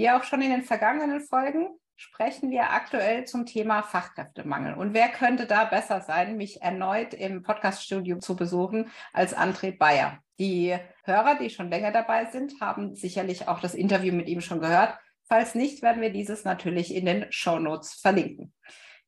Wie auch schon in den vergangenen Folgen sprechen wir aktuell zum Thema Fachkräftemangel. Und wer könnte da besser sein, mich erneut im Podcaststudio zu besuchen als André Bayer? Die Hörer, die schon länger dabei sind, haben sicherlich auch das Interview mit ihm schon gehört. Falls nicht, werden wir dieses natürlich in den Show Notes verlinken.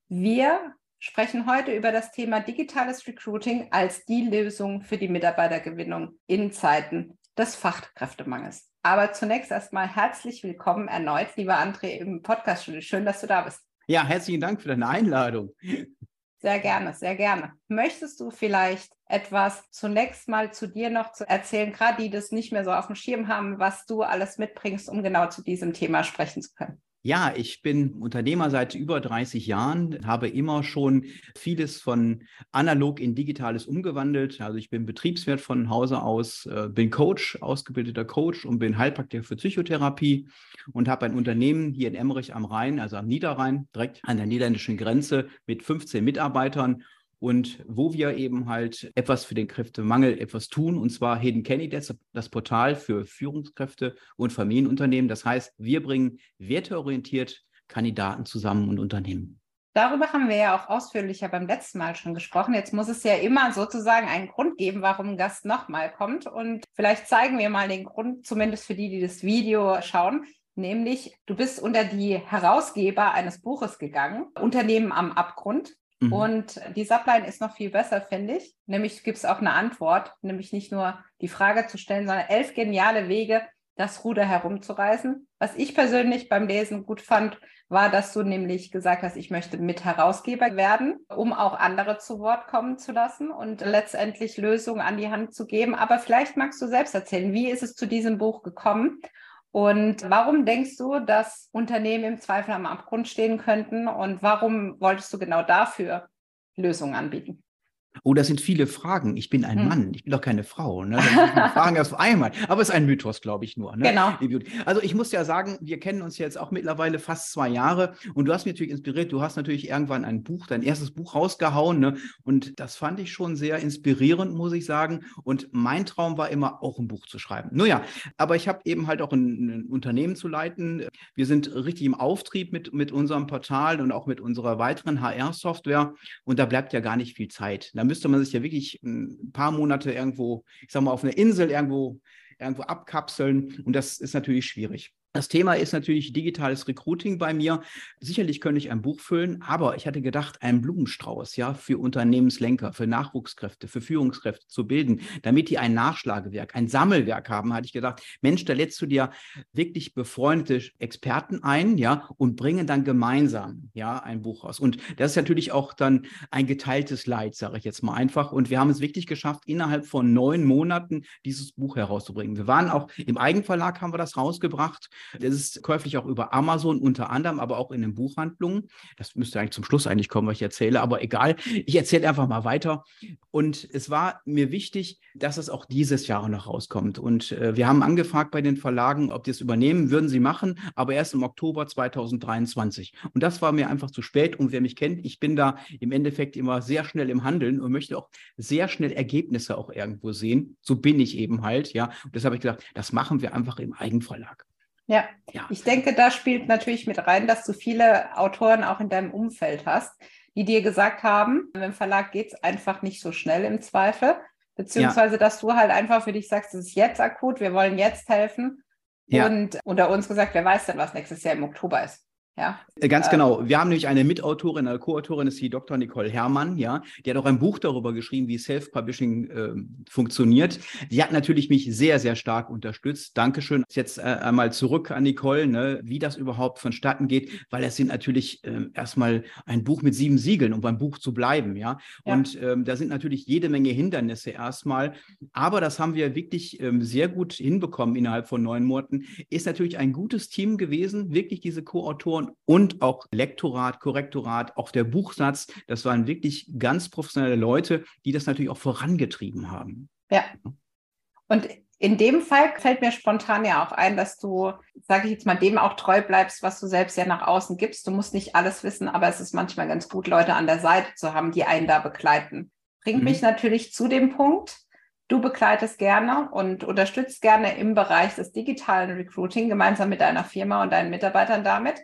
Wir sprechen heute über das Thema digitales Recruiting als die Lösung für die Mitarbeitergewinnung in Zeiten des Fachkräftemangels. Aber zunächst erstmal herzlich willkommen erneut, lieber André, im Podcast-Studio. Schön, dass du da bist. Ja, herzlichen Dank für deine Einladung. Sehr gerne, sehr gerne. Möchtest du vielleicht etwas zunächst mal zu dir noch zu erzählen, gerade die das nicht mehr so auf dem Schirm haben, was du alles mitbringst, um genau zu diesem Thema sprechen zu können? Ja, ich bin Unternehmer seit über 30 Jahren, habe immer schon vieles von analog in digitales umgewandelt. Also ich bin Betriebswirt von Hause aus, äh, bin Coach, ausgebildeter Coach und bin Heilpraktiker für Psychotherapie und habe ein Unternehmen hier in Emmerich am Rhein, also am Niederrhein, direkt an der niederländischen Grenze mit 15 Mitarbeitern und wo wir eben halt etwas für den Kräftemangel etwas tun, und zwar Hidden Candidates, das Portal für Führungskräfte und Familienunternehmen. Das heißt, wir bringen werteorientiert Kandidaten zusammen und Unternehmen. Darüber haben wir ja auch ausführlicher beim letzten Mal schon gesprochen. Jetzt muss es ja immer sozusagen einen Grund geben, warum ein Gast nochmal kommt. Und vielleicht zeigen wir mal den Grund, zumindest für die, die das Video schauen. Nämlich, du bist unter die Herausgeber eines Buches gegangen, Unternehmen am Abgrund. Mhm. Und die Subline ist noch viel besser, finde ich. Nämlich gibt es auch eine Antwort, nämlich nicht nur die Frage zu stellen, sondern elf geniale Wege, das Ruder herumzureißen. Was ich persönlich beim Lesen gut fand, war, dass du nämlich gesagt hast, ich möchte Mitherausgeber werden, um auch andere zu Wort kommen zu lassen und letztendlich Lösungen an die Hand zu geben. Aber vielleicht magst du selbst erzählen, wie ist es zu diesem Buch gekommen und warum denkst du, dass Unternehmen im Zweifel am Abgrund stehen könnten und warum wolltest du genau dafür Lösungen anbieten? Oh, das sind viele Fragen. Ich bin ein hm. Mann, ich bin doch keine Frau. Ne? Fragen erst einmal. Aber es ist ein Mythos, glaube ich nur. Ne? Genau. Also ich muss ja sagen, wir kennen uns jetzt auch mittlerweile fast zwei Jahre und du hast mich natürlich inspiriert. Du hast natürlich irgendwann ein Buch, dein erstes Buch rausgehauen. Ne? Und das fand ich schon sehr inspirierend, muss ich sagen. Und mein Traum war immer, auch ein Buch zu schreiben. Nun ja, aber ich habe eben halt auch ein, ein, Unternehmen zu leiten. Wir sind richtig im Auftrieb mit, mit unserem Portal und auch mit unserer weiteren HR-Software. Und da bleibt ja gar nicht viel Zeit. Da müsste man sich ja wirklich ein paar Monate irgendwo, ich sag mal, auf einer Insel irgendwo, irgendwo abkapseln. Und das ist natürlich schwierig. Das Thema ist natürlich digitales Recruiting bei mir. Sicherlich könnte ich ein Buch füllen, aber ich hatte gedacht, einen Blumenstrauß, ja, für Unternehmenslenker, für Nachwuchskräfte, für Führungskräfte zu bilden, damit die ein Nachschlagewerk, ein Sammelwerk haben, hatte ich gedacht, Mensch, da lädst du dir wirklich befreundete Experten ein, ja, und bringen dann gemeinsam, ja, ein Buch raus. Und das ist natürlich auch dann ein geteiltes Leid, sage ich jetzt mal einfach. Und wir haben es wirklich geschafft, innerhalb von neun Monaten dieses Buch herauszubringen. Wir waren auch im Eigenverlag, haben wir das rausgebracht. Das ist käuflich auch über Amazon unter anderem, aber auch in den Buchhandlungen. Das müsste eigentlich zum Schluss eigentlich kommen, was ich erzähle, aber egal. Ich erzähle einfach mal weiter. Und es war mir wichtig, dass es auch dieses Jahr noch rauskommt. Und äh, wir haben angefragt bei den Verlagen, ob die es übernehmen, würden sie machen, aber erst im Oktober 2023. Und das war mir einfach zu spät. Und wer mich kennt, ich bin da im Endeffekt immer sehr schnell im Handeln und möchte auch sehr schnell Ergebnisse auch irgendwo sehen. So bin ich eben halt, ja. Und deshalb habe ich gesagt, das machen wir einfach im Eigenverlag. Ja. ja, ich denke, da spielt natürlich mit rein, dass du viele Autoren auch in deinem Umfeld hast, die dir gesagt haben, im Verlag geht es einfach nicht so schnell im Zweifel, beziehungsweise ja. dass du halt einfach für dich sagst, es ist jetzt akut, wir wollen jetzt helfen. Ja. Und unter uns gesagt, wer weiß denn, was nächstes Jahr im Oktober ist. Ja. Äh, ganz genau. Wir haben nämlich eine Mitautorin, eine Co-Autorin, ist die Dr. Nicole Herrmann, ja. Die hat auch ein Buch darüber geschrieben, wie Self-Publishing äh, funktioniert. Die hat natürlich mich sehr, sehr stark unterstützt. Dankeschön. Jetzt äh, einmal zurück an Nicole, ne, wie das überhaupt vonstatten geht, weil es sind natürlich äh, erstmal ein Buch mit sieben Siegeln, um beim Buch zu bleiben, ja. ja. Und ähm, da sind natürlich jede Menge Hindernisse erstmal. Aber das haben wir wirklich ähm, sehr gut hinbekommen innerhalb von neun Monaten. Ist natürlich ein gutes Team gewesen, wirklich diese Co-Autoren und auch Lektorat, Korrektorat, auch der Buchsatz. Das waren wirklich ganz professionelle Leute, die das natürlich auch vorangetrieben haben. Ja. Und in dem Fall fällt mir spontan ja auch ein, dass du, sage ich jetzt mal, dem auch treu bleibst, was du selbst ja nach außen gibst. Du musst nicht alles wissen, aber es ist manchmal ganz gut, Leute an der Seite zu haben, die einen da begleiten. Bringt mhm. mich natürlich zu dem Punkt, Du begleitest gerne und unterstützt gerne im Bereich des digitalen Recruiting gemeinsam mit deiner Firma und deinen Mitarbeitern damit.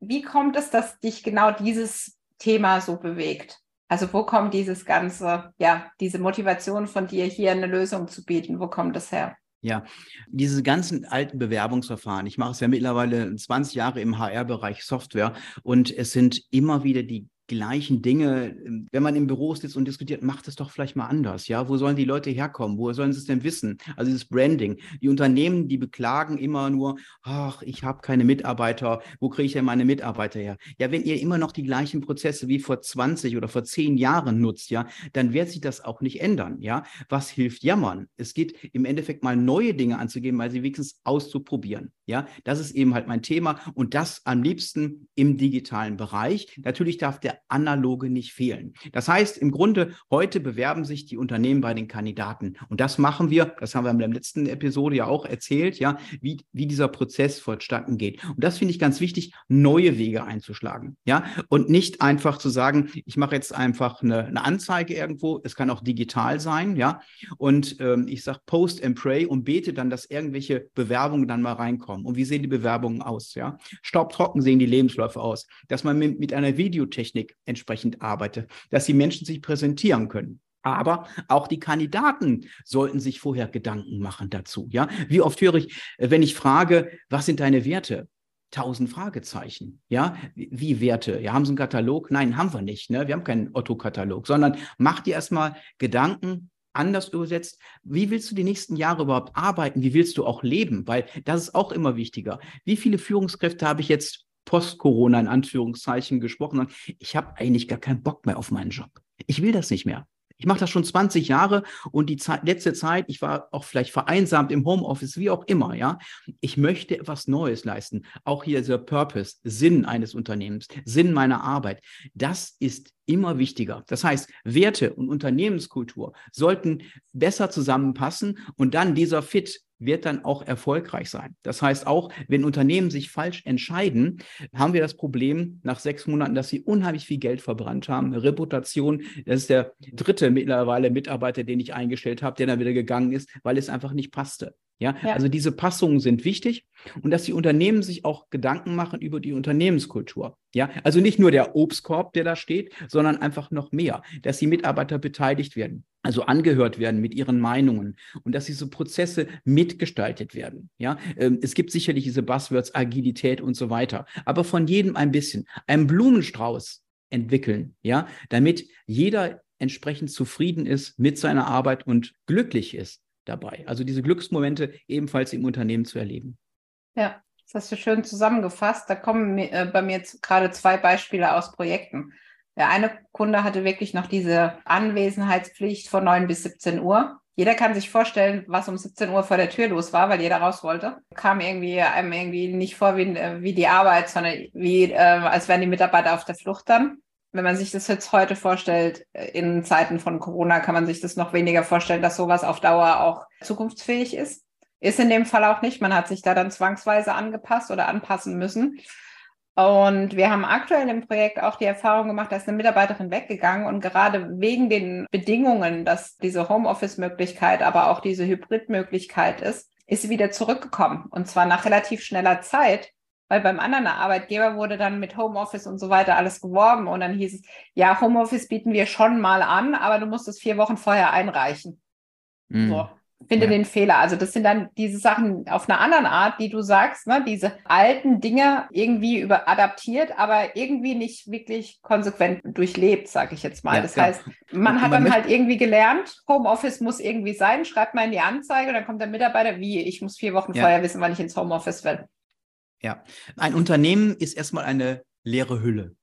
Wie kommt es, dass dich genau dieses Thema so bewegt? Also wo kommt dieses ganze, ja, diese Motivation von dir, hier eine Lösung zu bieten? Wo kommt das her? Ja, diese ganzen alten Bewerbungsverfahren. Ich mache es ja mittlerweile 20 Jahre im HR-Bereich Software und es sind immer wieder die gleichen Dinge. Wenn man im Büro sitzt und diskutiert, macht es doch vielleicht mal anders. Ja, wo sollen die Leute herkommen? Wo sollen sie es denn wissen? Also dieses Branding. Die Unternehmen, die beklagen immer nur, ach, ich habe keine Mitarbeiter. Wo kriege ich denn meine Mitarbeiter her? Ja, wenn ihr immer noch die gleichen Prozesse wie vor 20 oder vor 10 Jahren nutzt, ja, dann wird sich das auch nicht ändern. Ja, was hilft jammern? Es geht im Endeffekt mal neue Dinge anzugeben, weil sie wenigstens auszuprobieren. Ja, das ist eben halt mein Thema und das am liebsten im digitalen Bereich. Natürlich darf der analoge nicht fehlen. Das heißt, im Grunde heute bewerben sich die Unternehmen bei den Kandidaten und das machen wir, das haben wir in der letzten Episode ja auch erzählt, ja, wie, wie dieser Prozess vonstatten geht. Und das finde ich ganz wichtig, neue Wege einzuschlagen, ja, und nicht einfach zu sagen, ich mache jetzt einfach eine, eine Anzeige irgendwo, es kann auch digital sein, ja, und ähm, ich sage Post and Pray und bete dann, dass irgendwelche Bewerbungen dann mal reinkommen. Und wie sehen die Bewerbungen aus? Ja? Staubtrocken sehen die Lebensläufe aus. Dass man mit, mit einer Videotechnik entsprechend arbeitet, dass die Menschen sich präsentieren können. Aber auch die Kandidaten sollten sich vorher Gedanken machen dazu. Ja, wie oft höre ich, wenn ich frage, was sind deine Werte? Tausend Fragezeichen. Ja, wie Werte? Ja, haben Sie einen Katalog? Nein, haben wir nicht. Ne? Wir haben keinen Otto-Katalog, sondern mach dir erstmal Gedanken, anders übersetzt, wie willst du die nächsten Jahre überhaupt arbeiten? Wie willst du auch leben? Weil das ist auch immer wichtiger. Wie viele Führungskräfte habe ich jetzt post-Corona in Anführungszeichen gesprochen? Ich habe eigentlich gar keinen Bock mehr auf meinen Job. Ich will das nicht mehr. Ich mache das schon 20 Jahre und die Zeit, letzte Zeit, ich war auch vielleicht vereinsamt im Homeoffice, wie auch immer, ja. Ich möchte etwas Neues leisten. Auch hier dieser Purpose, Sinn eines Unternehmens, Sinn meiner Arbeit. Das ist immer wichtiger. Das heißt, Werte und Unternehmenskultur sollten besser zusammenpassen und dann dieser Fit wird dann auch erfolgreich sein. Das heißt, auch wenn Unternehmen sich falsch entscheiden, haben wir das Problem nach sechs Monaten, dass sie unheimlich viel Geld verbrannt haben. Reputation, das ist der dritte mittlerweile Mitarbeiter, den ich eingestellt habe, der dann wieder gegangen ist, weil es einfach nicht passte. Ja? ja, also diese Passungen sind wichtig und dass die Unternehmen sich auch Gedanken machen über die Unternehmenskultur. Ja, also nicht nur der Obstkorb, der da steht, sondern einfach noch mehr, dass die Mitarbeiter beteiligt werden, also angehört werden mit ihren Meinungen und dass diese Prozesse mitgestaltet werden. Ja, ähm, es gibt sicherlich diese Buzzwords Agilität und so weiter, aber von jedem ein bisschen. Einen Blumenstrauß entwickeln, ja, damit jeder entsprechend zufrieden ist mit seiner Arbeit und glücklich ist dabei. Also diese Glücksmomente ebenfalls im Unternehmen zu erleben. Ja, das hast du schön zusammengefasst. Da kommen äh, bei mir gerade zwei Beispiele aus Projekten. Der eine Kunde hatte wirklich noch diese Anwesenheitspflicht von 9 bis 17 Uhr. Jeder kann sich vorstellen, was um 17 Uhr vor der Tür los war, weil jeder raus wollte. Kam irgendwie einem irgendwie nicht vor wie, wie die Arbeit, sondern wie, äh, als wären die Mitarbeiter auf der Flucht dann wenn man sich das jetzt heute vorstellt, äh, in Zeiten von Corona kann man sich das noch weniger vorstellen, dass sowas auf Dauer auch zukunftsfähig ist. Ist in dem Fall auch nicht. Man hat sich da dann zwangsweise angepasst oder anpassen müssen. Und wir haben aktuell im Projekt auch die Erfahrung gemacht, da ist eine Mitarbeiterin weggegangen und gerade wegen den Bedingungen, dass diese Homeoffice-Möglichkeit, aber auch diese Hybrid-Möglichkeit ist, ist sie wieder zurückgekommen. Und zwar nach relativ schneller Zeit, weil beim anderen Arbeitgeber wurde dann mit Homeoffice und so weiter alles geworben und dann hieß es, ja, Homeoffice bieten wir schon mal an, aber du musst es vier Wochen vorher einreichen. Mhm. So. Finde ja. den Fehler. Also das sind dann diese Sachen auf einer anderen Art, die du sagst, ne? diese alten Dinge irgendwie über adaptiert, aber irgendwie nicht wirklich konsequent durchlebt, sage ich jetzt mal. Ja, das ja. heißt, man hat man dann halt irgendwie gelernt, Homeoffice muss irgendwie sein, schreibt mal in die Anzeige und dann kommt der Mitarbeiter, wie, ich muss vier Wochen vorher wissen, wann ich ins Homeoffice will. Ja, ein Unternehmen ist erstmal eine leere Hülle.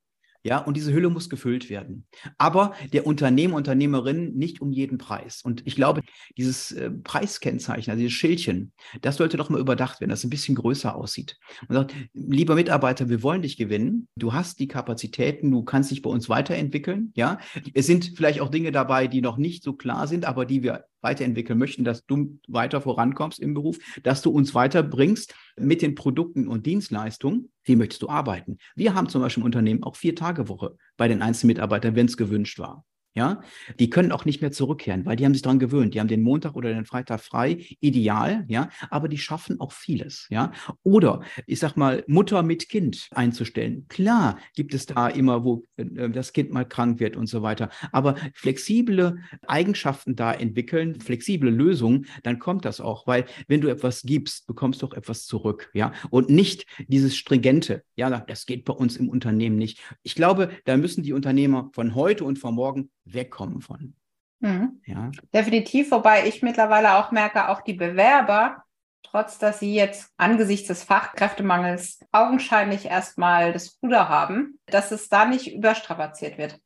Ja, und diese Hülle muss gefüllt werden. Aber der Unternehmer, Unternehmerin nicht um jeden Preis. Und ich glaube, dieses äh, Preiskennzeichen, also dieses Schildchen, das sollte doch mal überdacht werden, dass es ein bisschen größer aussieht. Und sagt, lieber Mitarbeiter, wir wollen dich gewinnen. Du hast die Kapazitäten, du kannst dich bei uns weiterentwickeln. Ja, es sind vielleicht auch Dinge dabei, die noch nicht so klar sind, aber die wir weiterentwickeln möchten, dass du weiter vorankommst im Beruf, dass du uns weiterbringst mit den Produkten und Dienstleistungen. Wie möchtest du arbeiten? Wir haben zum Beispiel im Unternehmen auch vier Tage Woche bei den einzelnen Mitarbeitern, wenn es gewünscht war ja, die können auch nicht mehr zurückkehren, weil die haben sich daran gewöhnt. Die haben den Montag oder den Freitag frei, ideal, ja, aber die schaffen auch vieles, ja. Oder ich sag mal, Mutter mit Kind einzustellen. Klar gibt es da immer, wo äh, das Kind mal krank wird und so weiter. Aber flexible Eigenschaften da entwickeln, flexible Lösungen, dann kommt das auch, weil wenn du etwas gibst, bekommst du auch etwas zurück, ja. Und nicht dieses stringente, ja, das geht bei uns im Unternehmen nicht. Ich glaube, da müssen die Unternehmer von heute und von morgen wegkommen von. Mhm. Ja. Definitiv, wobei ich mittlerweile auch merke, auch die Bewerber, trotz dass sie jetzt angesichts des Fachkräftemangels augenscheinlich erstmal das Ruder haben, dass es da nicht überstrapaziert wird.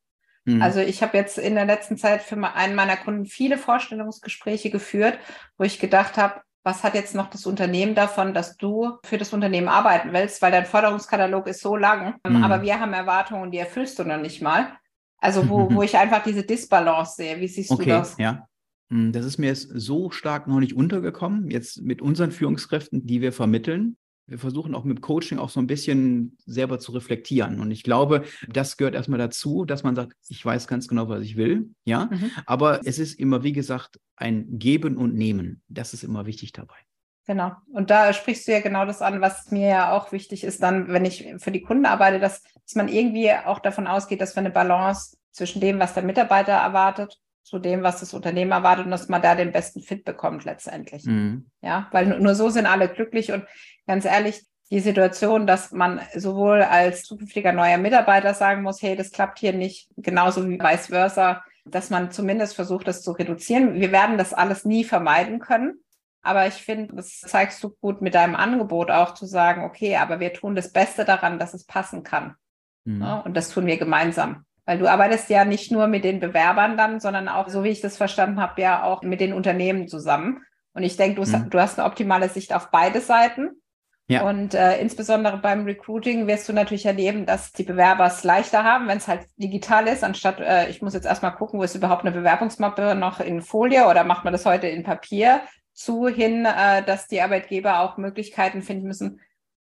Mhm. Also ich habe jetzt in der letzten Zeit für einen meiner Kunden viele Vorstellungsgespräche geführt, wo ich gedacht habe, was hat jetzt noch das Unternehmen davon, dass du für das Unternehmen arbeiten willst, weil dein Forderungskatalog ist so lang, mhm. aber wir haben Erwartungen, die erfüllst du noch nicht mal. Also wo, wo ich einfach diese Disbalance sehe. Wie siehst okay, du das? Ja. Hm, das ist mir jetzt so stark noch nicht untergekommen, jetzt mit unseren Führungskräften, die wir vermitteln. Wir versuchen auch mit Coaching auch so ein bisschen selber zu reflektieren. Und ich glaube, das gehört erstmal dazu, dass man sagt, ich weiß ganz genau, was ich will. Ja. Mhm. Aber es ist immer, wie gesagt, ein Geben und Nehmen. Das ist immer wichtig dabei. Genau. Und da sprichst du ja genau das an, was mir ja auch wichtig ist, dann, wenn ich für die Kunden arbeite, dass, dass man irgendwie auch davon ausgeht, dass wir eine Balance zwischen dem, was der Mitarbeiter erwartet, zu dem, was das Unternehmen erwartet und dass man da den besten Fit bekommt letztendlich. Mhm. Ja, weil nur so sind alle glücklich und ganz ehrlich, die Situation, dass man sowohl als zukünftiger neuer Mitarbeiter sagen muss, hey, das klappt hier nicht, genauso wie vice versa, dass man zumindest versucht, das zu reduzieren. Wir werden das alles nie vermeiden können. Aber ich finde, das zeigst du gut mit deinem Angebot auch zu sagen, okay, aber wir tun das Beste daran, dass es passen kann. Mhm. Ja, und das tun wir gemeinsam. Weil du arbeitest ja nicht nur mit den Bewerbern dann, sondern auch, so wie ich das verstanden habe, ja auch mit den Unternehmen zusammen. Und ich denke, du, mhm. du hast eine optimale Sicht auf beide Seiten. Ja. Und äh, insbesondere beim Recruiting wirst du natürlich erleben, dass die Bewerber es leichter haben, wenn es halt digital ist, anstatt äh, ich muss jetzt erstmal gucken, wo ist überhaupt eine Bewerbungsmappe noch in Folie oder macht man das heute in Papier zu hin, äh, dass die Arbeitgeber auch Möglichkeiten finden müssen,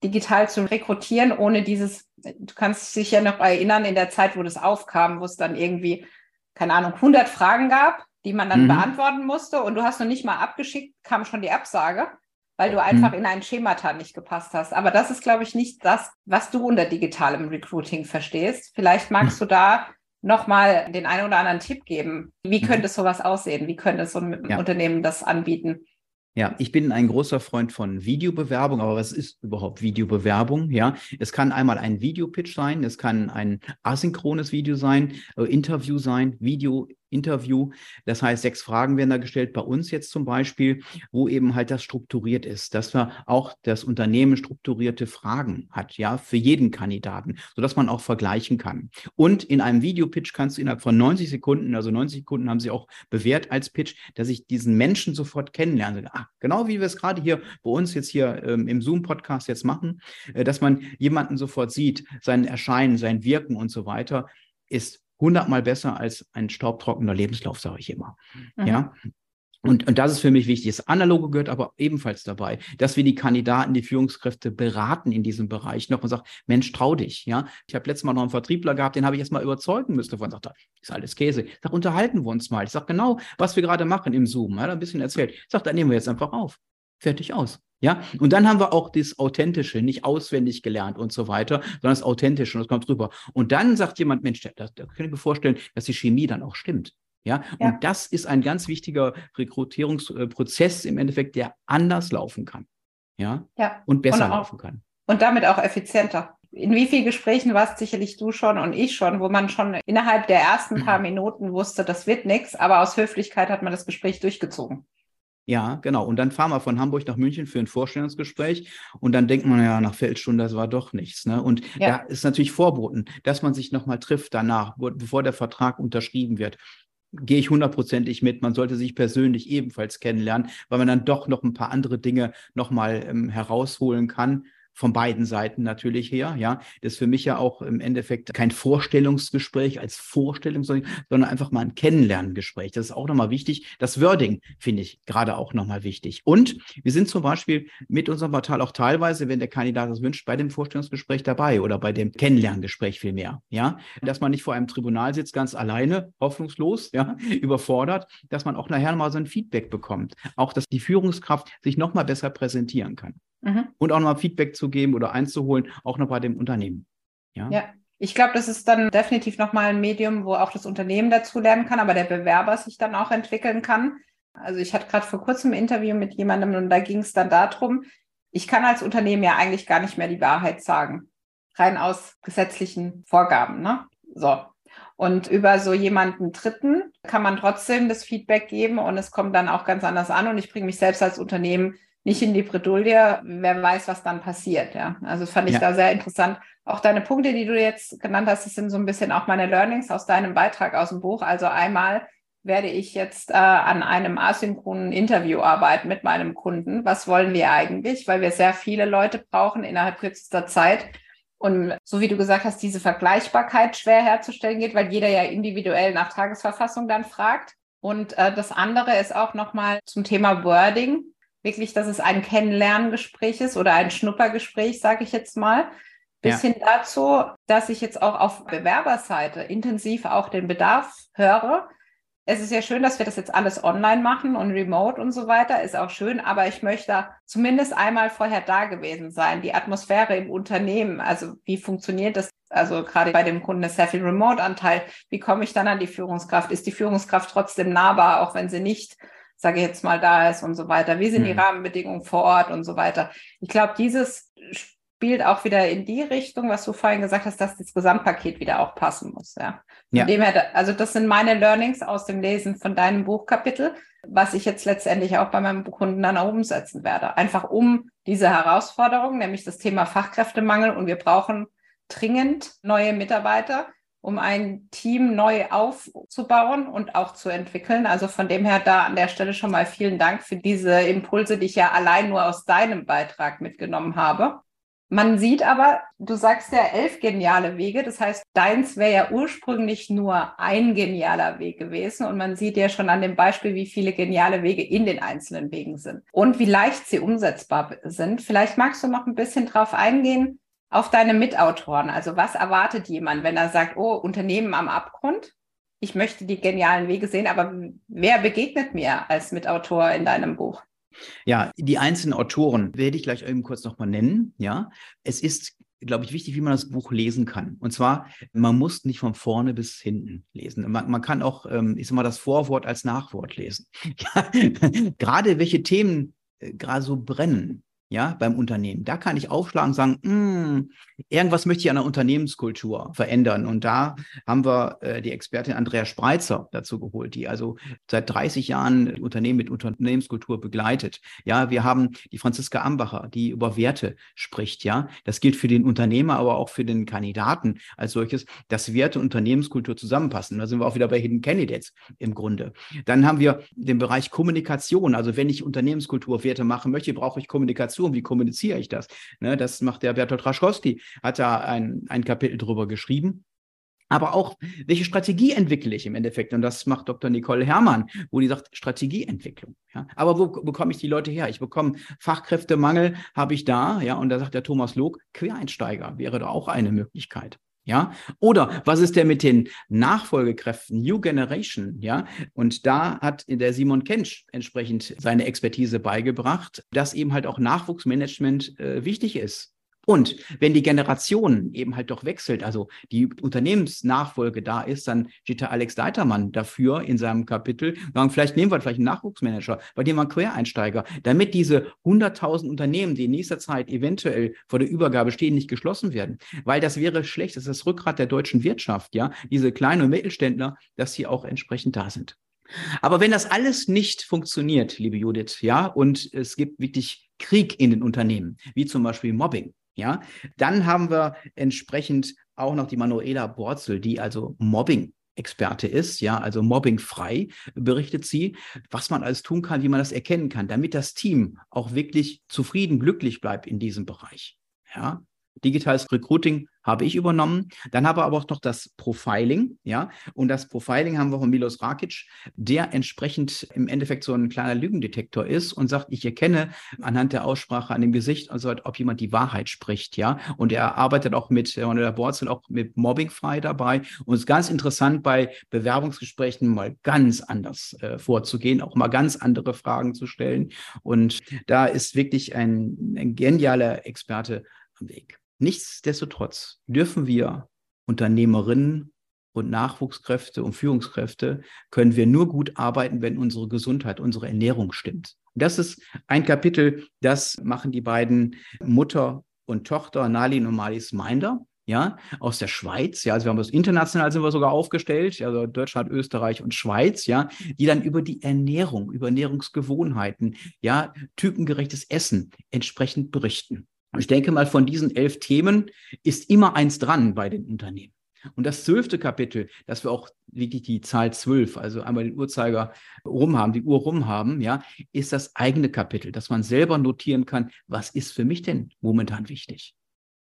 digital zu rekrutieren, ohne dieses, du kannst dich ja noch erinnern, in der Zeit, wo das aufkam, wo es dann irgendwie, keine Ahnung, 100 Fragen gab, die man dann mhm. beantworten musste und du hast noch nicht mal abgeschickt, kam schon die Absage, weil du einfach mhm. in ein Schemata nicht gepasst hast. Aber das ist, glaube ich, nicht das, was du unter digitalem Recruiting verstehst. Vielleicht magst mhm. du da nochmal den einen oder anderen Tipp geben. Wie mhm. könnte sowas aussehen? Wie könnte so ein ja. Unternehmen das anbieten? Ja, ich bin ein großer Freund von Videobewerbung, aber was ist überhaupt Videobewerbung? Ja, es kann einmal ein Videopitch sein, es kann ein asynchrones Video sein, äh, Interview sein, Video Interview. Das heißt, sechs Fragen werden da gestellt, bei uns jetzt zum Beispiel, wo eben halt das strukturiert ist, dass wir auch das Unternehmen strukturierte Fragen hat, ja, für jeden Kandidaten, sodass man auch vergleichen kann. Und in einem Videopitch kannst du innerhalb von 90 Sekunden, also 90 Sekunden haben sie auch bewährt als Pitch, dass ich diesen Menschen sofort kennenlerne. Ah, genau wie wir es gerade hier bei uns jetzt hier ähm, im Zoom-Podcast jetzt machen, äh, dass man jemanden sofort sieht, sein Erscheinen, sein Wirken und so weiter, ist hundertmal besser als ein staubtrockener Lebenslauf, sage ich immer. Mhm. Ja. Und, und das ist für mich wichtig. Das Analoge gehört aber ebenfalls dabei, dass wir die Kandidaten, die Führungskräfte beraten in diesem Bereich noch und sagt, Mensch, trau dich. Ja, ich habe letztes Mal noch einen Vertriebler gehabt, den habe ich erst mal überzeugen müssen. Davon sagt er, ist alles Käse. Ich sage, unterhalten wir uns mal. Ich sage genau, was wir gerade machen im Zoom. Er hat ein bisschen erzählt. Ich sage, dann nehmen wir jetzt einfach auf. Fertig aus. Ja, und dann haben wir auch das Authentische, nicht auswendig gelernt und so weiter, sondern das Authentische und das kommt drüber. Und dann sagt jemand, Mensch, da, da kann ich mir vorstellen, dass die Chemie dann auch stimmt. Ja, ja. und das ist ein ganz wichtiger Rekrutierungsprozess im Endeffekt, der anders laufen kann. Ja, ja. und besser und auch, laufen kann. Und damit auch effizienter. In wie vielen Gesprächen warst sicherlich du schon und ich schon, wo man schon innerhalb der ersten paar Minuten wusste, das wird nichts, aber aus Höflichkeit hat man das Gespräch durchgezogen. Ja, genau. Und dann fahren wir von Hamburg nach München für ein Vorstellungsgespräch und dann denkt man ja nach Viertelstunde, das war doch nichts. Ne? Und ja. da ist natürlich vorboten, dass man sich nochmal trifft danach, bevor der Vertrag unterschrieben wird. Gehe ich hundertprozentig mit. Man sollte sich persönlich ebenfalls kennenlernen, weil man dann doch noch ein paar andere Dinge nochmal ähm, herausholen kann von beiden Seiten natürlich her. Ja, das ist für mich ja auch im Endeffekt kein Vorstellungsgespräch als Vorstellung, sondern einfach mal ein Kennenlerngespräch. Das ist auch nochmal wichtig. Das Wording finde ich gerade auch nochmal wichtig. Und wir sind zum Beispiel mit unserem Portal auch teilweise, wenn der Kandidat das wünscht, bei dem Vorstellungsgespräch dabei oder bei dem Kennenlerngespräch vielmehr. Ja, dass man nicht vor einem Tribunal sitzt, ganz alleine, hoffnungslos, ja, überfordert, dass man auch nachher mal so ein Feedback bekommt. Auch, dass die Führungskraft sich nochmal besser präsentieren kann. Mhm. Und auch nochmal Feedback zu geben oder einzuholen, auch noch bei dem Unternehmen. Ja. ja. Ich glaube, das ist dann definitiv nochmal ein Medium, wo auch das Unternehmen dazu lernen kann, aber der Bewerber sich dann auch entwickeln kann. Also ich hatte gerade vor kurzem ein Interview mit jemandem und da ging es dann darum, ich kann als Unternehmen ja eigentlich gar nicht mehr die Wahrheit sagen. Rein aus gesetzlichen Vorgaben. Ne? So. Und über so jemanden Dritten kann man trotzdem das Feedback geben und es kommt dann auch ganz anders an. Und ich bringe mich selbst als Unternehmen nicht in die Bredouille, wer weiß, was dann passiert. Ja, also fand ich ja. da sehr interessant. Auch deine Punkte, die du jetzt genannt hast, das sind so ein bisschen auch meine Learnings aus deinem Beitrag aus dem Buch. Also einmal werde ich jetzt äh, an einem asynchronen Interview arbeiten mit meinem Kunden. Was wollen wir eigentlich? Weil wir sehr viele Leute brauchen innerhalb kürzester Zeit. Und so wie du gesagt hast, diese Vergleichbarkeit schwer herzustellen geht, weil jeder ja individuell nach Tagesverfassung dann fragt. Und äh, das andere ist auch nochmal zum Thema Wording wirklich, dass es ein Kennenlerngespräch ist oder ein Schnuppergespräch, sage ich jetzt mal. Bis ja. hin dazu, dass ich jetzt auch auf Bewerberseite intensiv auch den Bedarf höre. Es ist ja schön, dass wir das jetzt alles online machen und remote und so weiter, ist auch schön, aber ich möchte zumindest einmal vorher da gewesen sein. Die Atmosphäre im Unternehmen, also wie funktioniert das? Also gerade bei dem Kunden ist sehr viel Remote-Anteil. Wie komme ich dann an die Führungskraft? Ist die Führungskraft trotzdem nahbar, auch wenn sie nicht sage ich jetzt mal, da ist und so weiter. Wie sind mhm. die Rahmenbedingungen vor Ort und so weiter? Ich glaube, dieses spielt auch wieder in die Richtung, was du vorhin gesagt hast, dass das Gesamtpaket wieder auch passen muss. Ja. Ja. her, also das sind meine Learnings aus dem Lesen von deinem Buchkapitel, was ich jetzt letztendlich auch bei meinem Kunden dann auch umsetzen werde. Einfach um diese Herausforderung, nämlich das Thema Fachkräftemangel und wir brauchen dringend neue Mitarbeiter, um ein Team neu aufzubauen und auch zu entwickeln. Also von dem her da an der Stelle schon mal vielen Dank für diese Impulse, die ich ja allein nur aus deinem Beitrag mitgenommen habe. Man sieht aber, du sagst ja elf geniale Wege. Das heißt, deins wäre ja ursprünglich nur ein genialer Weg gewesen. Und man sieht ja schon an dem Beispiel, wie viele geniale Wege in den einzelnen Wegen sind und wie leicht sie umsetzbar sind. Vielleicht magst du noch ein bisschen drauf eingehen, auf deine Mitautoren. Also was erwartet jemand, wenn er sagt, oh, Unternehmen am Abgrund? Ich möchte die genialen Wege sehen, aber wer begegnet mir als Mitautor in deinem Buch? Ja, die einzelnen Autoren werde ich gleich eben kurz nochmal nennen. Ja, es ist glaube ich, wichtig, wie man das Buch lesen kann. Und zwar, man muss nicht von vorne bis hinten lesen. Man, man kann auch, ähm, ich sag mal, das Vorwort als Nachwort lesen. Ja, gerade welche Themen äh, gerade so brennen, ja, beim Unternehmen. Da kann ich aufschlagen und sagen, mm, irgendwas möchte ich an der Unternehmenskultur verändern. Und da haben wir äh, die Expertin Andrea Spreitzer dazu geholt, die also seit 30 Jahren Unternehmen mit Unternehmenskultur begleitet. Ja, wir haben die Franziska Ambacher, die über Werte spricht. Ja, das gilt für den Unternehmer, aber auch für den Kandidaten als solches, dass Werte und Unternehmenskultur zusammenpassen. Da sind wir auch wieder bei Hidden Candidates im Grunde. Dann haben wir den Bereich Kommunikation. Also wenn ich Unternehmenskultur Werte machen möchte, brauche ich Kommunikation wie kommuniziere ich das? Ne, das macht der Bertolt Raschkowski, hat da ein, ein Kapitel drüber geschrieben. Aber auch, welche Strategie entwickle ich im Endeffekt? Und das macht Dr. Nicole Herrmann, wo die sagt, Strategieentwicklung. Ja? Aber wo bekomme ich die Leute her? Ich bekomme Fachkräftemangel, habe ich da, ja, und da sagt der Thomas Log, Quereinsteiger wäre da auch eine Möglichkeit. Ja, oder was ist denn mit den Nachfolgekräften, New Generation? Ja, und da hat der Simon Kensch entsprechend seine Expertise beigebracht, dass eben halt auch Nachwuchsmanagement äh, wichtig ist. Und wenn die Generation eben halt doch wechselt, also die Unternehmensnachfolge da ist, dann steht der Alex Deitermann dafür in seinem Kapitel, sagen, vielleicht nehmen wir vielleicht einen Nachwuchsmanager, bei dem einen Quereinsteiger, damit diese 100.000 Unternehmen, die in nächster Zeit eventuell vor der Übergabe stehen, nicht geschlossen werden. Weil das wäre schlecht, das ist das Rückgrat der deutschen Wirtschaft, ja, diese kleinen und Mittelständler, dass sie auch entsprechend da sind. Aber wenn das alles nicht funktioniert, liebe Judith, ja, und es gibt wirklich Krieg in den Unternehmen, wie zum Beispiel Mobbing, ja, dann haben wir entsprechend auch noch die Manuela Borzel, die also Mobbing Experte ist, ja, also mobbingfrei, berichtet sie, was man alles tun kann, wie man das erkennen kann, damit das Team auch wirklich zufrieden, glücklich bleibt in diesem Bereich. Ja, Digitales Recruiting habe ich übernommen. Dann habe aber auch noch das Profiling, ja. Und das Profiling haben wir von Milos Rakic, der entsprechend im Endeffekt so ein kleiner Lügendetektor ist und sagt, ich erkenne anhand der Aussprache an dem Gesicht, also ob jemand die Wahrheit spricht, ja. Und er arbeitet auch mit, äh, der Borzel auch mit Mobbing frei dabei. Und es ist ganz interessant, bei Bewerbungsgesprächen mal ganz anders äh, vorzugehen, auch mal ganz andere Fragen zu stellen. Und da ist wirklich ein, ein genialer Experte am Weg. Nichtsdestotrotz dürfen wir Unternehmerinnen und Nachwuchskräfte und Führungskräfte können wir nur gut arbeiten, wenn unsere Gesundheit, unsere Ernährung stimmt. Das ist ein Kapitel, das machen die beiden Mutter und Tochter, Nalin und Malis Minder, ja, aus der Schweiz, ja, also wir haben das international sind wir sogar aufgestellt, also Deutschland, Österreich und Schweiz, ja, die dann über die Ernährung, über Ernährungsgewohnheiten, ja, typengerechtes Essen entsprechend berichten. Ich denke mal, von diesen elf Themen ist immer eins dran bei den Unternehmen. Und das zwölfte Kapitel, dass wir auch wirklich die Zahl zwölf, also einmal den Uhrzeiger rum haben, die Uhr rum haben, ja, ist das eigene Kapitel, dass man selber notieren kann, was ist für mich denn momentan wichtig.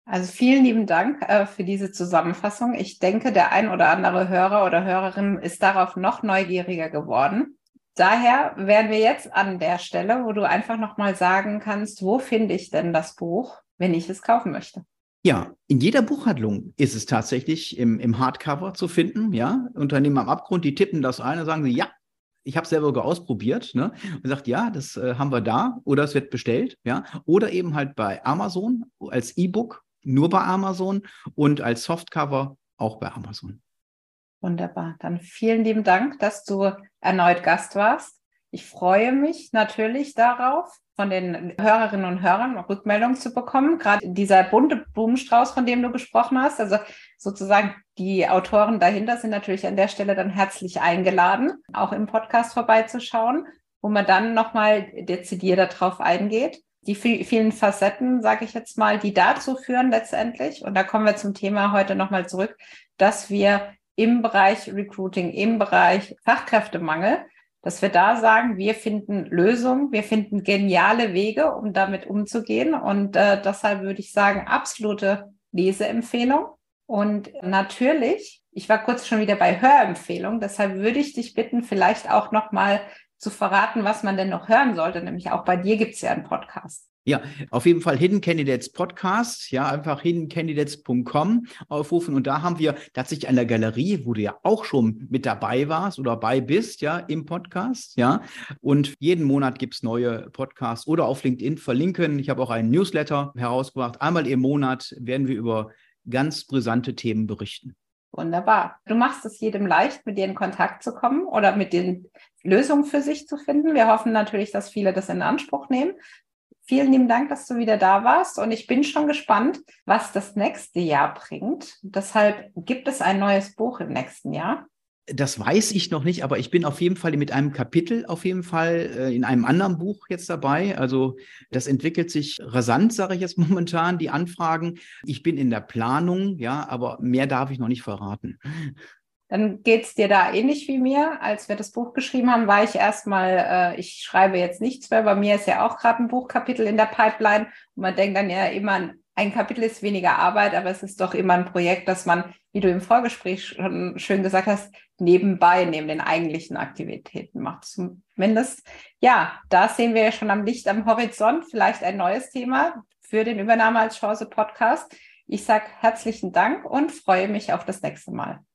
Also vielen lieben Dank äh, für diese Zusammenfassung. Ich denke, der ein oder andere Hörer oder Hörerin ist darauf noch neugieriger geworden. Daher wären wir jetzt an der Stelle, wo du einfach nochmal sagen kannst, wo finde ich denn das Buch, wenn ich es kaufen möchte? Ja, in jeder Buchhandlung ist es tatsächlich im, im Hardcover zu finden. Ja, Unternehmen am Abgrund, die tippen das ein und sagen sie, ja, ich habe selber sogar ausprobiert, ne? Und sagt, ja, das äh, haben wir da oder es wird bestellt, ja, oder eben halt bei Amazon als E-Book nur bei Amazon und als Softcover auch bei Amazon. Wunderbar. Dann vielen lieben Dank, dass du erneut Gast warst. Ich freue mich natürlich darauf, von den Hörerinnen und Hörern Rückmeldungen zu bekommen. Gerade dieser bunte Blumenstrauß, von dem du gesprochen hast. Also sozusagen die Autoren dahinter sind natürlich an der Stelle dann herzlich eingeladen, auch im Podcast vorbeizuschauen, wo man dann nochmal dezidiert darauf eingeht. Die vielen Facetten, sage ich jetzt mal, die dazu führen letztendlich. Und da kommen wir zum Thema heute nochmal zurück, dass wir im Bereich Recruiting, im Bereich Fachkräftemangel, dass wir da sagen, wir finden Lösungen, wir finden geniale Wege, um damit umzugehen. Und äh, deshalb würde ich sagen, absolute Leseempfehlung. Und natürlich, ich war kurz schon wieder bei Hörempfehlung, deshalb würde ich dich bitten, vielleicht auch nochmal zu verraten, was man denn noch hören sollte. Nämlich auch bei dir gibt es ja einen Podcast. Ja, auf jeden Fall Hidden Candidates Podcast, ja, einfach hiddencandidates.com aufrufen und da haben wir tatsächlich eine Galerie, wo du ja auch schon mit dabei warst oder bei bist, ja, im Podcast, ja. Und jeden Monat gibt es neue Podcasts oder auf LinkedIn verlinken. Ich habe auch einen Newsletter herausgebracht. Einmal im Monat werden wir über ganz brisante Themen berichten. Wunderbar. Du machst es jedem leicht, mit dir in Kontakt zu kommen oder mit den Lösungen für sich zu finden. Wir hoffen natürlich, dass viele das in Anspruch nehmen. Vielen lieben Dank, dass du wieder da warst und ich bin schon gespannt, was das nächste Jahr bringt. Deshalb gibt es ein neues Buch im nächsten Jahr. Das weiß ich noch nicht, aber ich bin auf jeden Fall mit einem Kapitel auf jeden Fall äh, in einem anderen Buch jetzt dabei. Also das entwickelt sich rasant, sage ich jetzt momentan, die Anfragen. Ich bin in der Planung, ja, aber mehr darf ich noch nicht verraten dann geht es dir da ähnlich wie mir. Als wir das Buch geschrieben haben, war ich erstmal, äh, ich schreibe jetzt nichts mehr. Bei mir ist ja auch gerade ein Buchkapitel in der Pipeline. Und man denkt dann ja immer, ein Kapitel ist weniger Arbeit, aber es ist doch immer ein Projekt, das man, wie du im Vorgespräch schon schön gesagt hast, nebenbei, neben den eigentlichen Aktivitäten macht. Zumindest, ja, da sehen wir ja schon am Licht am Horizont vielleicht ein neues Thema für den Übernahme als Chance Podcast. Ich sage herzlichen Dank und freue mich auf das nächste Mal.